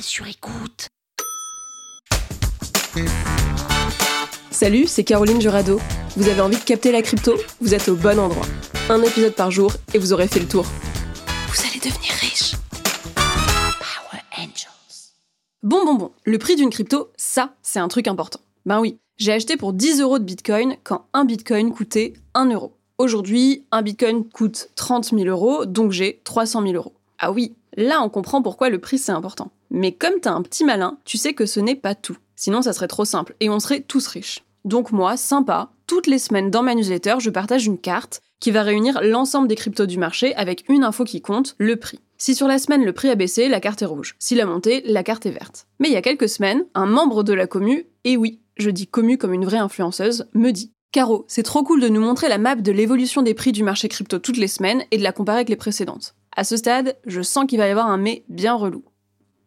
Sur écoute. Salut, c'est Caroline Jurado. Vous avez envie de capter la crypto? Vous êtes au bon endroit. Un épisode par jour et vous aurez fait le tour. Vous allez devenir riche. Power Angels. Bon, bon, bon. Le prix d'une crypto, ça, c'est un truc important. Ben oui, j'ai acheté pour 10 euros de bitcoin quand un bitcoin coûtait 1 euro. Aujourd'hui, un bitcoin coûte 30 000 euros, donc j'ai 300 000 euros. Ah oui, là on comprend pourquoi le prix c'est important. Mais comme t'as un petit malin, tu sais que ce n'est pas tout. Sinon ça serait trop simple et on serait tous riches. Donc moi, sympa, toutes les semaines dans ma newsletter, je partage une carte qui va réunir l'ensemble des cryptos du marché avec une info qui compte, le prix. Si sur la semaine le prix a baissé, la carte est rouge. Si la montée, la carte est verte. Mais il y a quelques semaines, un membre de la commu, et oui, je dis commu comme une vraie influenceuse, me dit Caro, c'est trop cool de nous montrer la map de l'évolution des prix du marché crypto toutes les semaines et de la comparer avec les précédentes. À ce stade, je sens qu'il va y avoir un mais bien relou.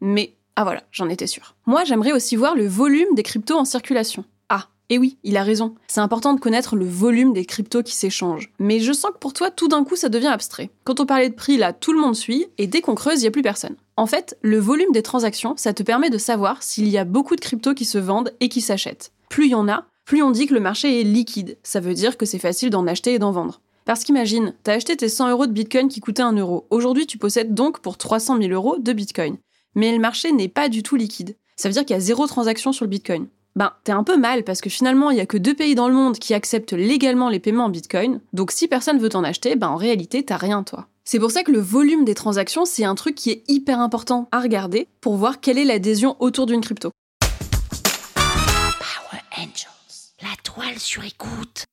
Mais, ah voilà, j'en étais sûre. Moi, j'aimerais aussi voir le volume des cryptos en circulation. Et oui, il a raison. C'est important de connaître le volume des cryptos qui s'échangent. Mais je sens que pour toi, tout d'un coup, ça devient abstrait. Quand on parlait de prix, là, tout le monde suit, et dès qu'on creuse, il n'y a plus personne. En fait, le volume des transactions, ça te permet de savoir s'il y a beaucoup de cryptos qui se vendent et qui s'achètent. Plus il y en a, plus on dit que le marché est liquide. Ça veut dire que c'est facile d'en acheter et d'en vendre. Parce qu'imagine, t'as acheté tes 100 euros de bitcoin qui coûtaient 1 euro. Aujourd'hui, tu possèdes donc pour 300 000 euros de bitcoin. Mais le marché n'est pas du tout liquide. Ça veut dire qu'il y a zéro transaction sur le bitcoin ben t'es un peu mal parce que finalement il y a que deux pays dans le monde qui acceptent légalement les paiements en bitcoin, donc si personne veut t'en acheter, ben en réalité t'as rien toi. C'est pour ça que le volume des transactions c'est un truc qui est hyper important à regarder pour voir quelle est l'adhésion autour d'une crypto. Power Angels. La toile sur écoute.